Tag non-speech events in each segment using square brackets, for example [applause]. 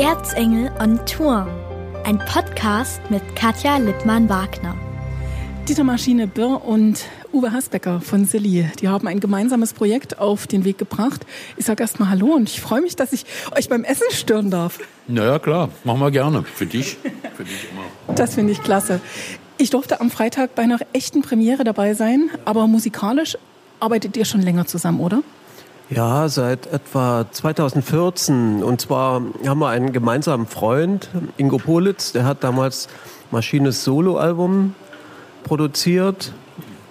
Erzengel on Tour. Ein Podcast mit Katja Lippmann-Wagner. Dieter Maschine Birr und Uwe Hasbecker von Silly, die haben ein gemeinsames Projekt auf den Weg gebracht. Ich sage erstmal Hallo und ich freue mich, dass ich euch beim Essen stören darf. Naja, klar, machen wir gerne. Für dich, für dich immer. Das finde ich klasse. Ich durfte am Freitag bei einer echten Premiere dabei sein, aber musikalisch arbeitet ihr schon länger zusammen, oder? Ja, seit etwa 2014. Und zwar haben wir einen gemeinsamen Freund, Ingo Politz, der hat damals Maschines Soloalbum produziert.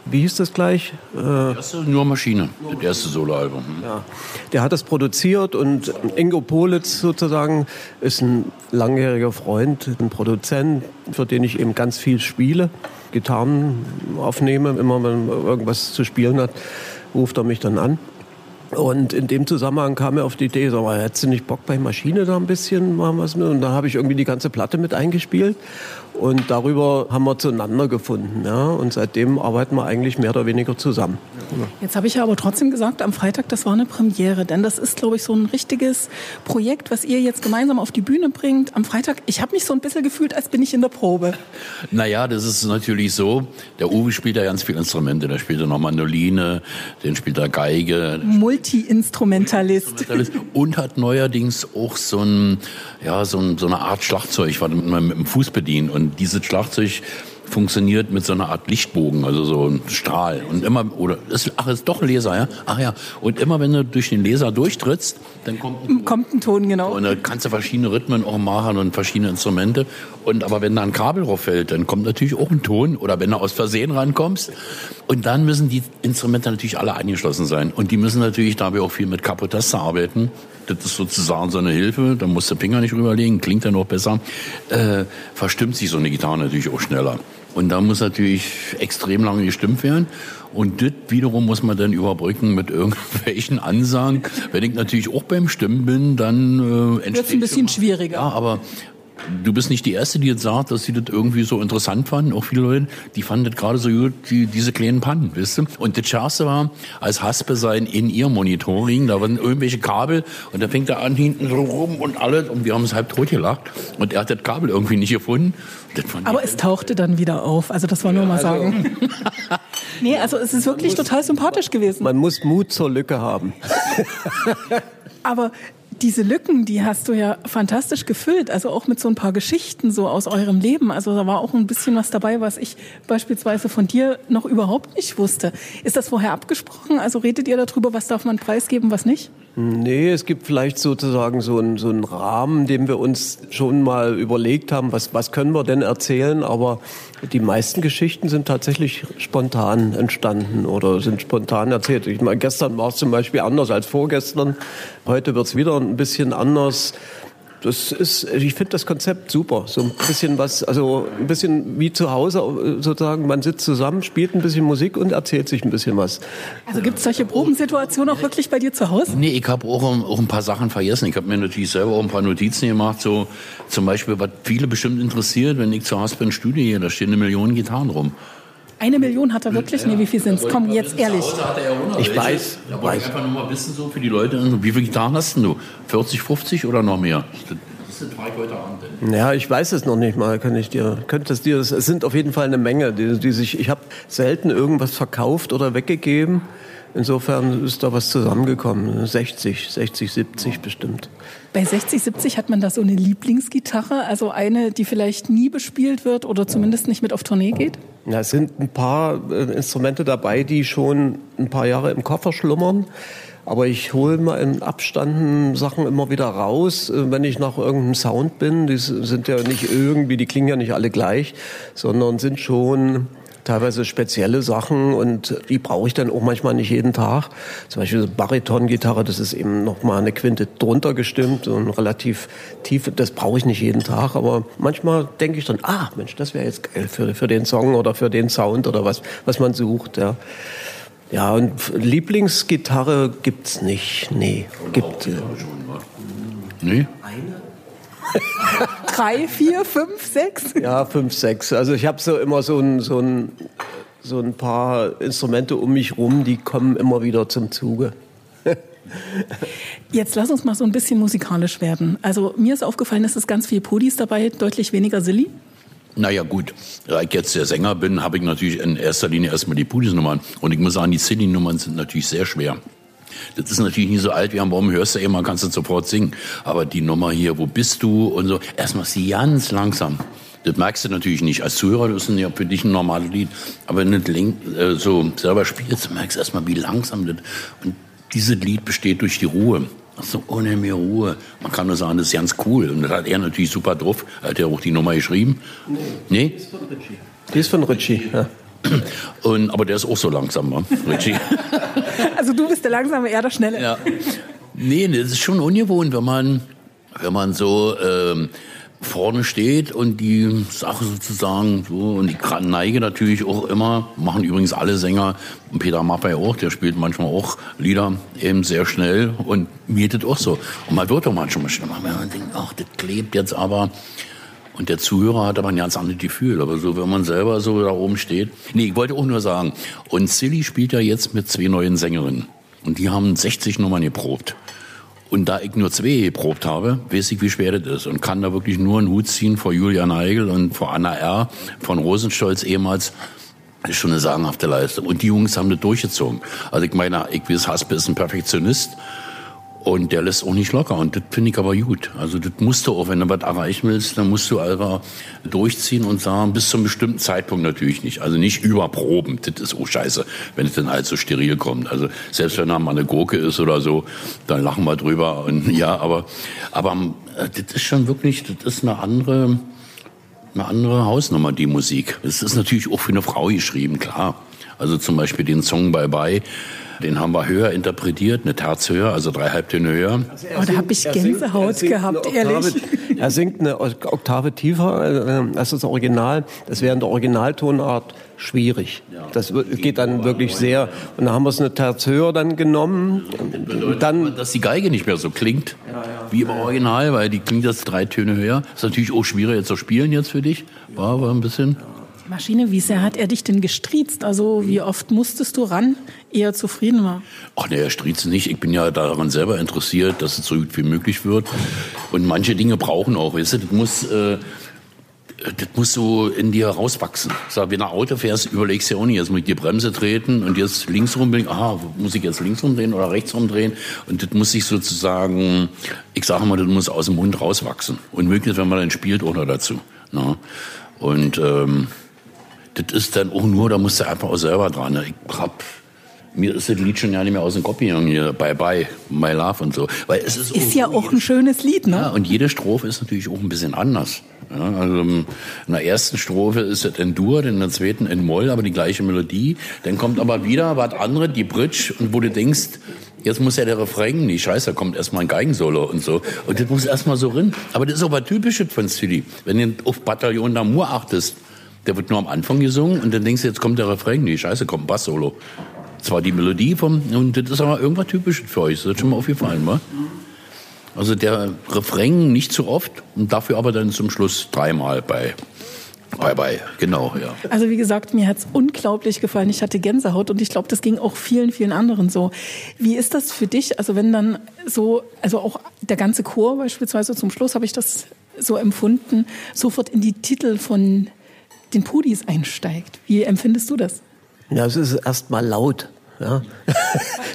Wie hieß das gleich? Äh, erste nur Maschine, das erste Soloalbum. Hm. Ja, der hat das produziert und Ingo Politz sozusagen ist ein langjähriger Freund, ein Produzent, für den ich eben ganz viel spiele, Gitarren aufnehme. Immer wenn irgendwas zu spielen hat, ruft er mich dann an. Und in dem Zusammenhang kam er auf die Idee, sag mal, hättest du nicht Bock bei Maschine da ein bisschen machen was mit? Und da habe ich irgendwie die ganze Platte mit eingespielt. Und darüber haben wir zueinander gefunden. Ja? Und seitdem arbeiten wir eigentlich mehr oder weniger zusammen. Jetzt habe ich ja aber trotzdem gesagt, am Freitag, das war eine Premiere. Denn das ist, glaube ich, so ein richtiges Projekt, was ihr jetzt gemeinsam auf die Bühne bringt. Am Freitag, ich habe mich so ein bisschen gefühlt, als bin ich in der Probe. Naja, das ist natürlich so. Der Uwe spielt ja ganz viele Instrumente. Der spielt ja noch Mandoline, den spielt er Geige. Multi-Instrumentalist. Und hat neuerdings auch so, ein, ja, so, ein, so eine Art Schlagzeug, was man mit dem Fuß bedient. Und dieses Schlagzeug funktioniert mit so einer Art Lichtbogen, also so ein Strahl. Und immer, oder, ist, ach, ist doch ein Laser, ja? Ach ja. Und immer wenn du durch den Laser durchtrittst, dann kommt ein Ton. Kommt ein Ton, genau. Und dann kannst du verschiedene Rhythmen auch machen und verschiedene Instrumente. Und aber wenn da ein Kabel drauf fällt, dann kommt natürlich auch ein Ton. Oder wenn du aus Versehen rankommst. Und dann müssen die Instrumente natürlich alle eingeschlossen sein. Und die müssen natürlich dabei auch viel mit Kapotaster arbeiten. Das ist sozusagen so eine Hilfe. Da musst du Finger nicht rüberlegen, klingt ja noch besser. Äh, verstimmt sich so eine Gitarre natürlich auch schneller. Und da muss natürlich extrem lange gestimmt werden. Und das wiederum muss man dann überbrücken mit [laughs] irgendwelchen Ansagen. Wenn ich natürlich auch beim Stimmen bin, dann äh, entsteht Wird's ein bisschen schwieriger. Ja, aber du bist nicht die Erste, die jetzt sagt, dass sie das irgendwie so interessant fanden. Auch viele Leute, die fanden das gerade so gut, die, diese kleinen Pannen, wisst du? Und das Schärfste war, als Haspe sein in ihr Monitoring, da waren irgendwelche Kabel und da fängt er an hinten so rum und alles und wir haben es halb tot gelacht und er hat das Kabel irgendwie nicht gefunden. Aber es tauchte dann wieder auf, also das war nur ja, mal also sagen. [laughs] nee, also es ist wirklich total sympathisch gewesen. Man muss Mut zur Lücke haben. Aber diese Lücken, die hast du ja fantastisch gefüllt, also auch mit so ein paar Geschichten so aus eurem Leben. Also da war auch ein bisschen was dabei, was ich beispielsweise von dir noch überhaupt nicht wusste. Ist das vorher abgesprochen? Also redet ihr darüber, was darf man preisgeben, was nicht? Nee, es gibt vielleicht sozusagen so einen, so einen Rahmen, den wir uns schon mal überlegt haben, was, was können wir denn erzählen, aber die meisten Geschichten sind tatsächlich spontan entstanden oder sind spontan erzählt. Ich meine, gestern war es zum Beispiel anders als vorgestern, heute wird es wieder ein bisschen anders das ist, ich finde das Konzept super. So ein bisschen was, also ein bisschen wie zu Hause sozusagen. Man sitzt zusammen, spielt ein bisschen Musik und erzählt sich ein bisschen was. Also gibt es solche Probensituationen auch wirklich bei dir zu Hause? Nee, ich habe auch, auch, ein paar Sachen vergessen. Ich habe mir natürlich selber auch ein paar Notizen gemacht. So zum Beispiel, was viele bestimmt interessiert, wenn ich zu Hause bin, Studio hier, da stehen eine Million Gitarren rum. Eine Million hat er wirklich? Ja. Nee, wie viel sind es? Komm, jetzt ehrlich. Ich weiß. Da wollte ich einfach nur mal wissen, so für die Leute, wie viele Gitarren hast du? 40, 50 oder noch mehr? Das sind drei heute Abend. Ja, ich weiß es noch nicht mal. Kann ich dir, könnte es dir, es sind auf jeden Fall eine Menge, die, die sich, ich habe selten irgendwas verkauft oder weggegeben. Insofern ist da was zusammengekommen. 60, 60, 70 bestimmt. Bei 60, 70 hat man da so eine Lieblingsgitarre, also eine, die vielleicht nie bespielt wird oder zumindest nicht mit auf Tournee geht? Ja, es sind ein paar äh, Instrumente dabei, die schon ein paar Jahre im Koffer schlummern. Aber ich hole mal in Abstanden Sachen immer wieder raus, äh, wenn ich nach irgendeinem Sound bin. Die sind ja nicht irgendwie, die klingen ja nicht alle gleich, sondern sind schon teilweise spezielle Sachen und die brauche ich dann auch manchmal nicht jeden Tag. Zum Beispiel so Bariton-Gitarre, das ist eben noch mal eine Quinte drunter gestimmt und relativ tief. Das brauche ich nicht jeden Tag, aber manchmal denke ich dann, ah Mensch, das wäre jetzt geil für, für den Song oder für den Sound oder was, was man sucht. Ja. Ja, und Lieblingsgitarre gibt's nicht. Nee, gibt. Äh, nee? Eine? [laughs] Drei, vier, fünf, sechs? Ja, fünf, sechs. Also ich habe so immer so ein, so, ein, so ein paar Instrumente um mich rum, die kommen immer wieder zum Zuge. [laughs] Jetzt lass uns mal so ein bisschen musikalisch werden. Also mir ist aufgefallen, es ist ganz viel Pudis dabei, deutlich weniger Silly. Naja gut, da ich jetzt der Sänger bin, habe ich natürlich in erster Linie erstmal die Pudis-Nummern. Und ich muss sagen, die Silly-Nummern sind natürlich sehr schwer. Das ist natürlich nicht so alt wie am Baum, hörst du immer, kannst du sofort singen. Aber die Nummer hier, wo bist du und so, erstmal ist sie ganz langsam. Das merkst du natürlich nicht. Als Zuhörer, das ist ja für dich ein normales Lied. Aber wenn du äh, so selber spielst, merkst du erstmal, wie langsam das. Und dieses Lied besteht durch die Ruhe. So ohne mehr Ruhe. Man kann nur sagen, das ist ganz cool. Und das hat er natürlich super drauf. Er hat ja auch die Nummer geschrieben. Nee? nee? Die ist von Ritchie. Die ist von Ritchie, ja. Und, aber der ist auch so langsam, ne? Richie. [laughs] Also du bist der Langsame, er der Schnelle. Ja. Nee, das ist schon ungewohnt, wenn man, wenn man so ähm, vorne steht und die Sache sozusagen so und die Neige natürlich auch immer, machen übrigens alle Sänger, und Peter Maffay auch, der spielt manchmal auch Lieder eben sehr schnell und mietet auch so. Und man wird auch manchmal schnell, wenn man denkt, ach, das klebt jetzt aber. Und der Zuhörer hat aber ein ganz anderes Gefühl. Aber so, wenn man selber so da oben steht. Nee, ich wollte auch nur sagen. Und Silly spielt ja jetzt mit zwei neuen Sängerinnen. Und die haben 60 Nummern geprobt. Und da ich nur zwei geprobt habe, weiß ich, wie schwer das ist. Und kann da wirklich nur einen Hut ziehen vor Julia Neigel und vor Anna R. von Rosenstolz ehemals. Das ist schon eine sagenhafte Leistung. Und die Jungs haben das durchgezogen. Also ich meine, ich weiß, Haspe ist ein Perfektionist. Und der lässt auch nicht locker. Und das finde ich aber gut. Also das musst du auch, wenn du was erreichen willst, dann musst du einfach durchziehen und sagen, bis zum bestimmten Zeitpunkt natürlich nicht. Also nicht überproben. Das ist auch scheiße, wenn es dann halt so steril kommt. Also selbst wenn da mal eine Gurke ist oder so, dann lachen wir drüber. Und [laughs] ja, aber, aber äh, das ist schon wirklich, das ist eine andere, eine andere Hausnummer, die Musik. Es ist natürlich auch für eine Frau geschrieben, klar. Also zum Beispiel den Song Bye Bye den haben wir höher interpretiert, eine Terz höher, also drei Halbtöne höher. Also oh, da habe ich Gänsehaut singt, gehabt, Oktave, ehrlich. Er singt eine Oktave tiefer äh, als das Original. Das wäre in der Originaltonart schwierig. Das geht dann wirklich sehr. Und da haben wir es eine Terz höher dann genommen. Und dann, dass die Geige nicht mehr so klingt wie im Original, weil die klingt jetzt drei Töne höher. Ist natürlich auch schwieriger jetzt zu spielen jetzt für dich. War aber ein bisschen. Maschine, wie sehr hat er dich denn gestriezt? Also wie oft musstest du ran, ehe er zufrieden war? Ach nee, er striezt nicht. Ich bin ja daran selber interessiert, dass es so gut wie möglich wird. Und manche Dinge brauchen auch, weißt du, das muss... Äh, das muss so in dir rauswachsen. Sag, wenn du Auto fährst, überlegst du ja auch nicht, jetzt muss ich die Bremse treten und jetzt links rumdrehen, aha, muss ich jetzt links rumdrehen oder rechts rumdrehen? Und das muss sich sozusagen, ich sage mal, das muss aus dem Mund rauswachsen. Und möglichst, wenn man dann spielt, auch noch dazu. Na? Ne? Und ähm, das ist dann auch nur, da musst du einfach auch selber dran. Ne? Ich hab, mir ist das Lied schon ja nicht mehr aus dem Kopf gegangen, hier, Bye Bye, My Love und so. Weil es ist, ist ja auch ein schönes Lied, ne? Ja, und jede Strophe ist natürlich auch ein bisschen anders. Ja, also in der ersten Strophe ist es in Dur, in der zweiten in Moll, aber die gleiche Melodie. Dann kommt aber wieder was anderes, die Bridge, und wo du denkst, jetzt muss ja der Refrain, die Scheiße, da kommt erstmal ein Geigensolo und so. Und das muss erstmal so rein. Aber das ist aber typisch von Silly. Wenn du auf Bataillon d'Amour achtest, der wird nur am Anfang gesungen und dann denkst du, jetzt kommt der Refrain. Nee, scheiße, kommt ein Bass-Solo. Zwar die Melodie vom, und das ist aber irgendwas typisch für euch. Das ist schon mal aufgefallen, wa? Also der Refrain nicht zu oft und dafür aber dann zum Schluss dreimal bei Bye bye, genau, ja. Also wie gesagt, mir hat's unglaublich gefallen. Ich hatte Gänsehaut und ich glaube, das ging auch vielen, vielen anderen so. Wie ist das für dich? Also wenn dann so, also auch der ganze Chor beispielsweise zum Schluss habe ich das so empfunden, sofort in die Titel von den Pudis einsteigt. Wie empfindest du das? Ja, es ist erstmal laut. Ja.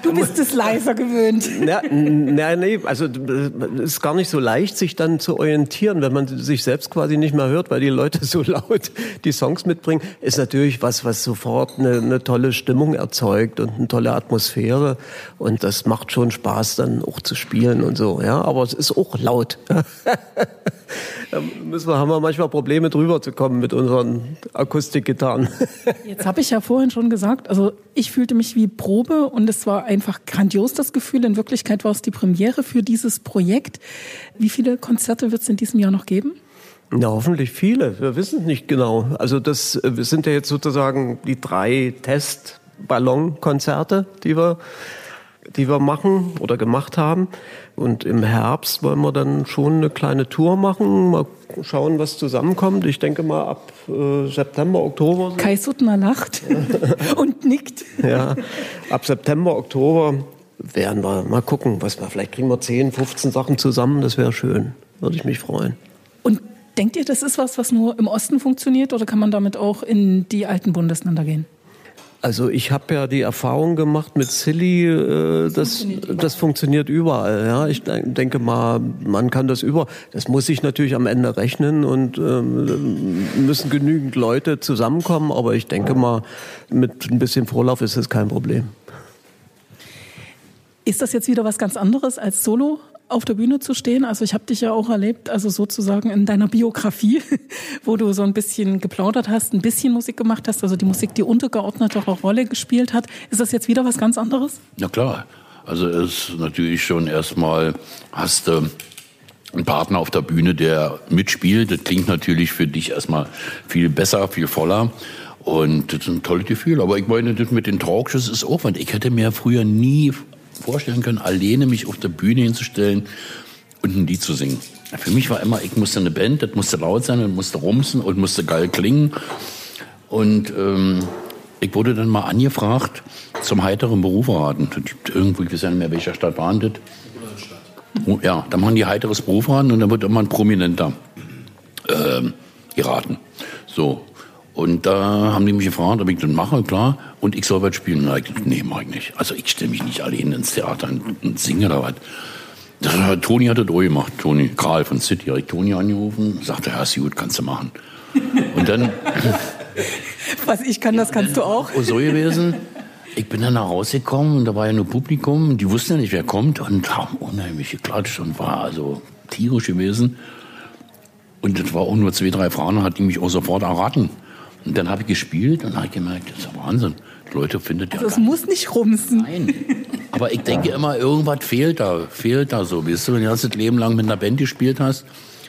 Du bist es leiser gewöhnt. Ja, na, nee, also es ist gar nicht so leicht, sich dann zu orientieren, wenn man sich selbst quasi nicht mehr hört, weil die Leute so laut die Songs mitbringen. Ist natürlich was, was sofort eine, eine tolle Stimmung erzeugt und eine tolle Atmosphäre. Und das macht schon Spaß, dann auch zu spielen und so. Ja, aber es ist auch laut. [laughs] da müssen wir, haben wir manchmal Probleme drüber zu kommen mit unseren Akustikgitarren. [laughs] Jetzt habe ich ja vorhin schon gesagt, also ich fühlte mich wie Probe und es war einfach grandios, das Gefühl. In Wirklichkeit war es die Premiere für dieses Projekt. Wie viele Konzerte wird es in diesem Jahr noch geben? Na, hoffentlich viele. Wir wissen es nicht genau. Also das äh, wir sind ja jetzt sozusagen die drei Testballonkonzerte, die wir die wir machen oder gemacht haben. Und im Herbst wollen wir dann schon eine kleine Tour machen, mal schauen, was zusammenkommt. Ich denke mal ab äh, September, Oktober. Kai Suttner lacht [laughs] und nickt. Ja, ab September, Oktober werden wir mal gucken, was wir, vielleicht kriegen wir 10, 15 Sachen zusammen, das wäre schön. Würde ich mich freuen. Und denkt ihr, das ist was, was nur im Osten funktioniert oder kann man damit auch in die alten Bundesländer gehen? Also ich habe ja die Erfahrung gemacht mit Silly, äh, das, funktioniert das funktioniert überall. Ja, ich denke mal, man kann das über. Das muss sich natürlich am Ende rechnen und ähm, müssen genügend Leute zusammenkommen. Aber ich denke mal, mit ein bisschen Vorlauf ist das kein Problem. Ist das jetzt wieder was ganz anderes als Solo? Auf der Bühne zu stehen. Also ich habe dich ja auch erlebt, also sozusagen in deiner Biografie, [laughs] wo du so ein bisschen geplaudert hast, ein bisschen Musik gemacht hast, also die Musik, die untergeordnetere Rolle gespielt hat. Ist das jetzt wieder was ganz anderes? Na klar. Also es ist natürlich schon erstmal, hast du einen Partner auf der Bühne, der mitspielt. Das klingt natürlich für dich erstmal viel besser, viel voller. Und das ist ein tolles Gefühl. Aber ich meine, das mit den Talkshows ist Aufwand. Ich hätte mir früher nie vorstellen können, alleine mich auf der Bühne hinzustellen und ein Lied zu singen. Für mich war immer, ich musste eine Band, das musste laut sein und musste rumsen und musste geil klingen. Und ähm, ich wurde dann mal angefragt zum heiteren Beruf raten. Irgendwo, ich weiß ja nicht mehr, welcher Stadt war das. Oh, ja, da machen die heiteres Berufraten und dann wird immer ein Prominenter ähm, geraten. So, und da haben die mich gefragt, ob ich das mache, klar. Und ich soll was spielen. Und ich nee, mach ich nicht. Also ich stelle mich nicht allein ins Theater und, und singe oder was. Toni hat das auch gemacht. Toni, Karl von City, habe ich Toni angerufen, sagte, ja, ist gut, kannst du machen. Und dann... [laughs] was ich kann, das kannst du auch. [laughs] So gewesen. Ich bin dann nach Hause gekommen und da war ja nur Publikum. Die wussten ja nicht, wer kommt und haben unheimlich geklatscht und war also tierisch gewesen. Und das war auch nur zwei, drei Fragen, hat die mich auch sofort erraten. Und dann habe ich gespielt und habe gemerkt, das ist ja Wahnsinn. Die Leute findet ja. Also es muss nicht rumsen. Nein. Aber ich denke immer, irgendwas fehlt da, fehlt da so. Weißt du, wenn du das Leben lang mit einer Band gespielt hast,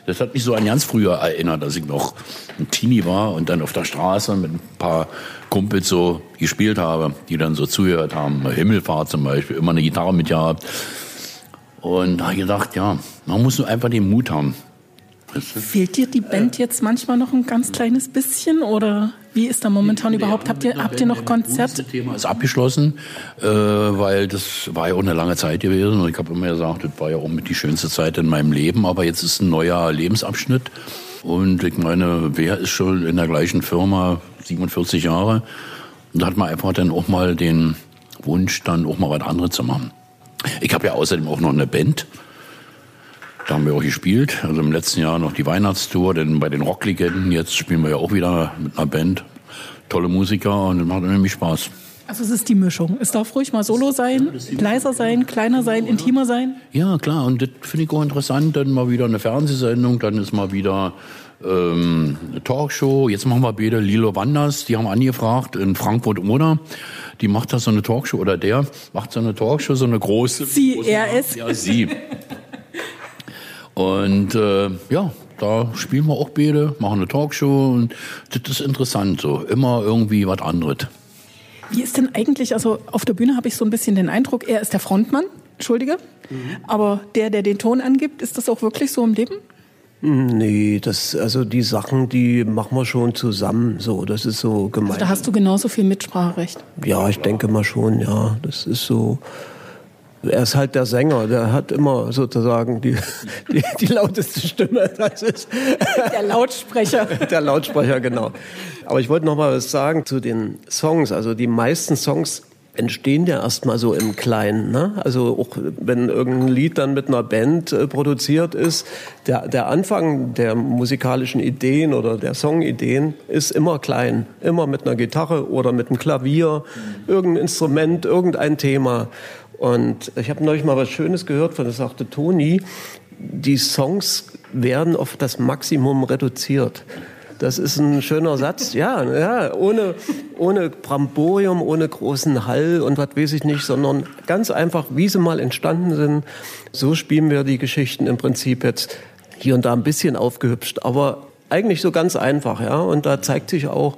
das hat mich so an ganz früher erinnert, dass ich noch ein Teenie war und dann auf der Straße mit ein paar Kumpels so gespielt habe, die dann so zugehört haben. Himmelfahrt zum Beispiel, immer eine Gitarre mit gehabt. Und da habe ich gedacht, ja, man muss nur einfach den Mut haben. Fehlt dir die Band jetzt manchmal noch ein ganz kleines bisschen? Oder wie ist da momentan nee, überhaupt? Habt ihr, habt ihr noch Konzerte? Das Thema. Ist abgeschlossen, äh, weil das war ja auch eine lange Zeit gewesen. Und ich habe immer gesagt, das war ja auch mit die schönste Zeit in meinem Leben, aber jetzt ist ein neuer Lebensabschnitt. Und ich meine, wer ist schon in der gleichen Firma 47 Jahre? Und da hat man einfach dann auch mal den Wunsch, dann auch mal was anderes zu machen. Ich habe ja außerdem auch noch eine Band, da haben wir auch gespielt. Also im letzten Jahr noch die Weihnachtstour, denn bei den Rocklegenden jetzt spielen wir ja auch wieder mit einer Band. Tolle Musiker und das macht nämlich Spaß. Also es ist die Mischung. Es darf ruhig mal solo sein, leiser sein, kleiner sein, intimer sein. Ja, klar. Und das finde ich auch interessant. Dann mal wieder eine Fernsehsendung, dann ist mal wieder ähm, eine Talkshow. Jetzt machen wir wieder Lilo Wanders. Die haben angefragt in Frankfurt oder. Die macht da so eine Talkshow oder der macht so eine Talkshow, so eine große. Sie, er ist. Ja, sie. Und äh, ja, da spielen wir auch beide, machen eine Talkshow und das ist interessant so. Immer irgendwie was anderes. Wie ist denn eigentlich, also auf der Bühne habe ich so ein bisschen den Eindruck, er ist der Frontmann, Entschuldige, mhm. aber der, der den Ton angibt, ist das auch wirklich so im Leben? Nee, das, also die Sachen, die machen wir schon zusammen, so, das ist so gemeint. Also da hast du genauso viel Mitspracherecht? Ja, ich denke mal schon, ja, das ist so, er ist halt der Sänger, der hat immer sozusagen die, die, die lauteste Stimme. Das ist der Lautsprecher. Der Lautsprecher, genau. Aber ich wollte noch mal was sagen zu den Songs. Also die meisten Songs entstehen ja erstmal so im Kleinen. Ne? Also auch wenn irgendein Lied dann mit einer Band äh, produziert ist, der, der Anfang der musikalischen Ideen oder der Songideen ist immer klein. Immer mit einer Gitarre oder mit einem Klavier, irgendein Instrument, irgendein Thema. Und ich habe neulich mal was Schönes gehört, von das sagte Toni, die Songs werden auf das Maximum reduziert. Das ist ein schöner Satz, ja, ja, ohne, ohne Bramborium, ohne großen Hall und was weiß ich nicht, sondern ganz einfach, wie sie mal entstanden sind. So spielen wir die Geschichten im Prinzip jetzt hier und da ein bisschen aufgehübscht, aber eigentlich so ganz einfach, ja. Und da zeigt sich auch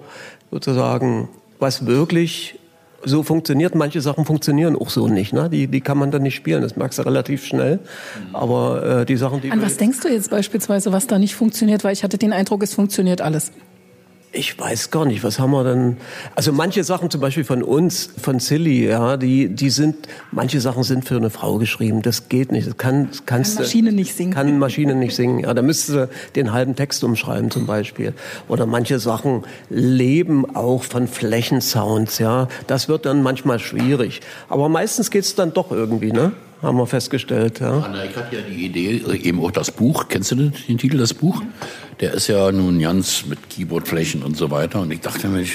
sozusagen, was wirklich so funktioniert. Manche Sachen funktionieren auch so nicht. Ne? Die, die kann man dann nicht spielen. Das merkst du relativ schnell. Aber äh, die Sachen, die. An was denkst du jetzt beispielsweise, was da nicht funktioniert? Weil ich hatte den Eindruck, es funktioniert alles. Ich weiß gar nicht, was haben wir denn? Also manche Sachen zum Beispiel von uns, von Silly, ja, die, die sind, manche Sachen sind für eine Frau geschrieben. Das geht nicht. Das kann, kannst Kann Maschine nicht singen. Kann Maschine nicht singen. Ja, da müsste sie den halben Text umschreiben zum Beispiel. Oder manche Sachen leben auch von Flächensounds, ja. Das wird dann manchmal schwierig. Aber meistens geht's dann doch irgendwie, ne? Haben wir festgestellt, ja. Ich hatte ja die Idee, äh, eben auch das Buch, kennst du den, Titel, das Buch? Der ist ja nun ganz mit Keyboardflächen und so weiter. Und ich dachte mir,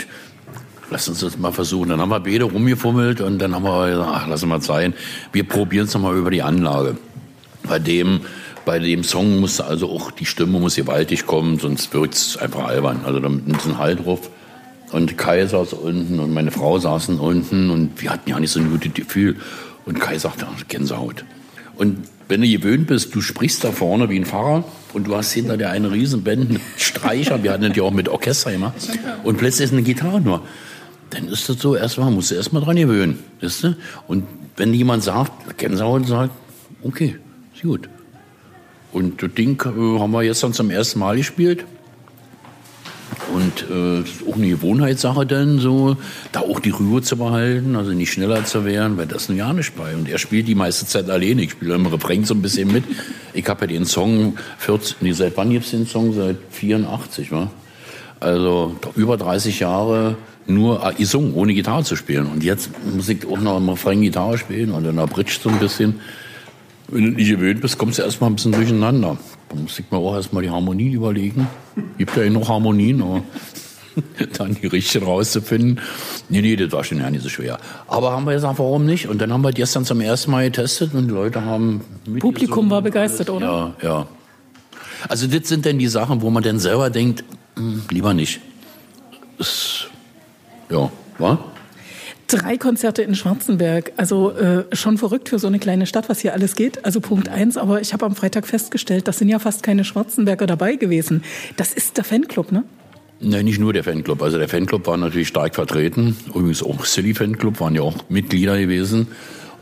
lass uns das mal versuchen. Dann haben wir beide rumgefummelt und dann haben wir gesagt, ach, lass mal sein. Wir probieren es nochmal über die Anlage. Bei dem, bei dem Song muss also auch, die Stimme muss gewaltig kommen, sonst wirkt es einfach albern. Also da mit ein Halt drauf. Und Kai saß unten und meine Frau saßen unten und wir hatten ja nicht so ein gutes Gefühl. Und Kai sagte, ach, Gänsehaut. Und wenn du gewöhnt bist, du sprichst da vorne wie ein Pfarrer und du hast hinter dir eine Riesenband mit Streichern, wir hatten das ja auch mit Orchester gemacht, und plötzlich ist eine Gitarre nur. Dann ist das so, erstmal musst du erstmal dran gewöhnen. Weißt du? Und wenn jemand sagt, Gänsehaut sagt, okay, ist gut. Und das Ding äh, haben wir jetzt dann zum ersten Mal gespielt. Und äh, auch eine Gewohnheitssache dann so, da auch die Ruhe zu behalten, also nicht schneller zu werden, weil das ist ja nicht bei. Und er spielt die meiste Zeit alleine. Ich spiele im Refrain so ein bisschen mit. Ich habe ja den Song 14, nee, seit wann gibt's den Song? Seit 84, wa? Also über 30 Jahre nur äh, gesungen, ohne Gitarre zu spielen. Und jetzt muss ich auch noch im Refrain Gitarre spielen und in der Bridge so ein bisschen. Wenn du nicht gewöhnt bist, kommst du erstmal ein bisschen durcheinander. Da muss ich mir auch erstmal die Harmonie überlegen. Gibt ja eh noch Harmonien, aber [laughs] dann die richtigen rauszufinden. Nee, nee, das war schon ja nicht so schwer. Aber haben wir gesagt, warum nicht? Und dann haben wir gestern zum ersten Mal getestet und die Leute haben Publikum war begeistert, oder? Ja, ja. Also das sind dann die Sachen, wo man dann selber denkt, hm, lieber nicht. Das, ja, war? Drei Konzerte in Schwarzenberg. Also äh, schon verrückt für so eine kleine Stadt, was hier alles geht. Also Punkt eins. Aber ich habe am Freitag festgestellt, das sind ja fast keine Schwarzenberger dabei gewesen. Das ist der Fanclub, ne? Nein, nicht nur der Fanclub. Also der Fanclub war natürlich stark vertreten. Übrigens auch Silly Fanclub waren ja auch Mitglieder gewesen.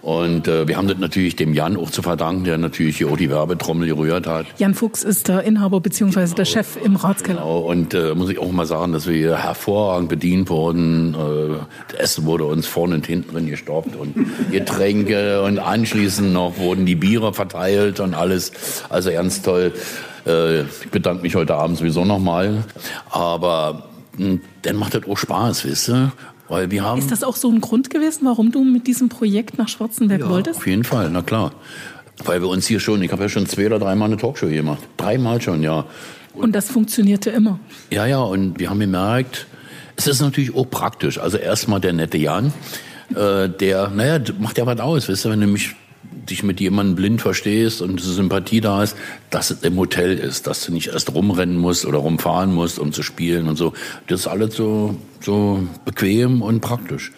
Und äh, wir haben das natürlich dem Jan auch zu verdanken, der natürlich hier auch die Werbetrommel gerührt hat. Jan Fuchs ist der Inhaber beziehungsweise der Chef im Ratskeller. Genau. Und äh, muss ich auch mal sagen, dass wir hier hervorragend bedient wurden. Äh, das Essen wurde uns vorne und hinten drin gestoppt und [laughs] Getränke und anschließend noch wurden die Biere verteilt und alles. Also ganz toll. Äh, ich bedanke mich heute Abend sowieso nochmal. Aber mh, dann macht das auch Spaß, wisst ihr? Weil wir haben Ist das auch so ein Grund gewesen, warum du mit diesem Projekt nach Schwarzenberg wolltest? auf jeden Fall, na klar. Weil wir uns hier schon, ich habe ja schon zwei oder dreimal eine Talkshow hier gemacht. Dreimal schon, ja. Und das funktionierte immer. Ja, ja, und wir haben gemerkt, es ist natürlich auch praktisch. Also erstmal der nette Jan, äh, der, naja, macht ja was aus, weißt du, wenn du mich dich mit jemandem blind verstehst und diese Sympathie da ist, dass es im Hotel ist, dass du nicht erst rumrennen musst oder rumfahren musst, um zu spielen und so. Das ist alles so, so bequem und praktisch.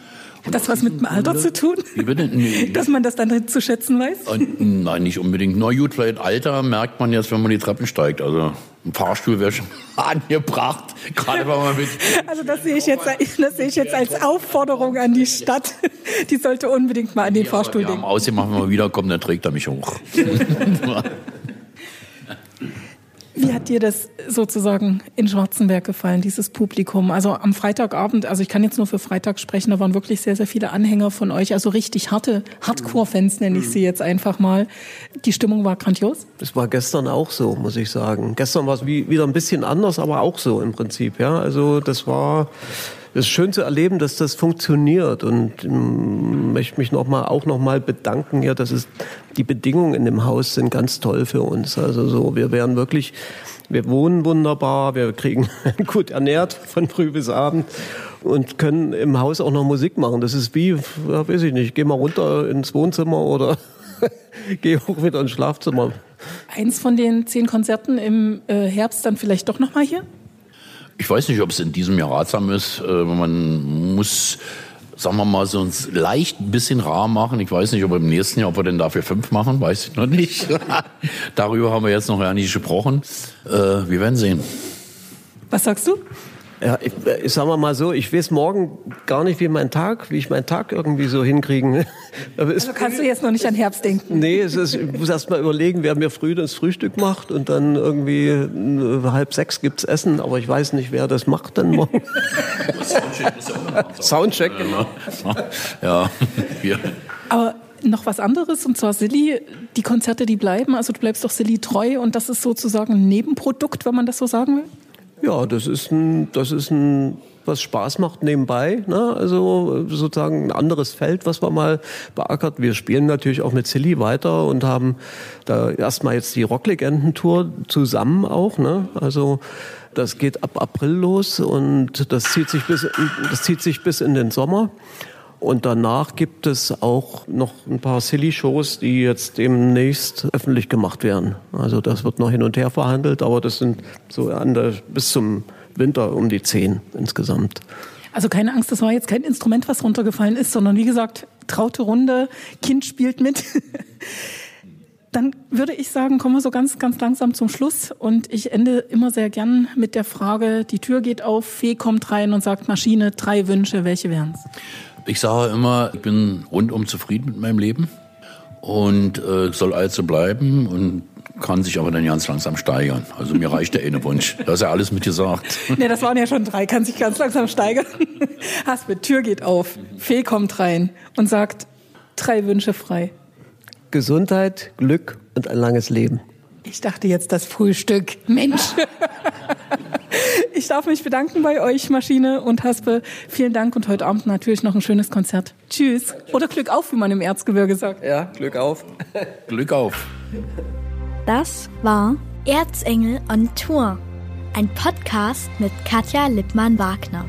Hat das was mit dem Alter zu tun? Wie bitte? Nee. [laughs] Dass man das dann zu schätzen weiß? Und, nein, nicht unbedingt. Na gut, vielleicht Alter merkt man jetzt, wenn man die Treppen steigt. Also ein Fahrstuhl wäre schon [laughs] angebracht, gerade wenn man mit... [laughs] Also das sehe ich jetzt, das sehe ich jetzt als Aufforderung an die Stadt. [laughs] Die sollte unbedingt mal an den Fahrstuhl Wir haben denken. wenn wir wiederkommen, dann trägt er mich hoch. Wie hat dir das sozusagen in Schwarzenberg gefallen, dieses Publikum? Also am Freitagabend, also ich kann jetzt nur für Freitag sprechen, da waren wirklich sehr, sehr viele Anhänger von euch, also richtig harte Hardcore-Fans nenne ich sie jetzt einfach mal. Die Stimmung war grandios. Das war gestern auch so, muss ich sagen. Gestern war es wie, wieder ein bisschen anders, aber auch so im Prinzip. Ja, also das war das ist schön zu erleben, dass das funktioniert und ähm, möchte mich noch mal, auch noch mal bedanken hier, dass es die Bedingungen in dem Haus sind ganz toll für uns. Also so, wir wären wirklich, wir wohnen wunderbar, wir kriegen [laughs] gut ernährt von früh bis abend und können im Haus auch noch Musik machen. Das ist wie, ja, weiß ich nicht, geh mal runter ins Wohnzimmer oder [laughs] geh hoch wieder ins Schlafzimmer. Eins von den zehn Konzerten im äh, Herbst dann vielleicht doch noch mal hier? Ich weiß nicht, ob es in diesem Jahr ratsam ist. Äh, Man muss, sagen wir mal, so uns leicht ein bisschen rar machen. Ich weiß nicht, ob im nächsten Jahr, ob wir denn dafür fünf machen, weiß ich noch nicht. [laughs] Darüber haben wir jetzt noch gar nicht gesprochen. Äh, Wir werden sehen. Was sagst du? Ja, ich, ich sag mal so, ich weiß morgen gar nicht, wie mein Tag, wie ich meinen Tag irgendwie so hinkriegen [laughs] Also kannst du jetzt noch nicht an Herbst denken? Nee, es ist, ich muss erst mal überlegen, wer mir früh das Frühstück macht und dann irgendwie äh, halb sechs gibt's Essen, aber ich weiß nicht, wer das macht dann morgen. [laughs] Soundcheck. Ja, wir. Aber noch was anderes, und zwar Silly, die Konzerte, die bleiben, also du bleibst doch Silly treu und das ist sozusagen ein Nebenprodukt, wenn man das so sagen will? Ja, das ist ein, das ist ein, was Spaß macht nebenbei. Ne? Also sozusagen ein anderes Feld, was man mal beackert. Wir spielen natürlich auch mit Silly weiter und haben da erstmal jetzt die Rocklegenden-Tour zusammen auch. Ne? Also das geht ab April los und das zieht sich bis, das zieht sich bis in den Sommer. Und danach gibt es auch noch ein paar Silly-Shows, die jetzt demnächst öffentlich gemacht werden. Also das wird noch hin und her verhandelt, aber das sind so der, bis zum Winter um die zehn insgesamt. Also keine Angst, das war jetzt kein Instrument, was runtergefallen ist, sondern wie gesagt, traute Runde, Kind spielt mit. [laughs] Dann würde ich sagen, kommen wir so ganz, ganz langsam zum Schluss. Und ich ende immer sehr gern mit der Frage, die Tür geht auf, Fee kommt rein und sagt, Maschine, drei Wünsche, welche wären's? Ich sage immer, ich bin rundum zufrieden mit meinem Leben und äh, soll also bleiben und kann sich aber dann ganz langsam steigern. Also mir reicht der eine Wunsch. Da ist ja alles mit gesagt. [laughs] Ne, das waren ja schon drei, kann sich ganz langsam steigern. [laughs] Haspe, Tür geht auf, Fee kommt rein und sagt, drei Wünsche frei. Gesundheit, Glück und ein langes Leben. Ich dachte jetzt das Frühstück. Mensch. [laughs] Ich darf mich bedanken bei euch, Maschine und Haspe. Vielen Dank und heute Abend natürlich noch ein schönes Konzert. Tschüss. Oder Glück auf, wie man im Erzgebirge sagt. Ja, Glück auf. Glück auf. Das war Erzengel on Tour, ein Podcast mit Katja Lippmann-Wagner.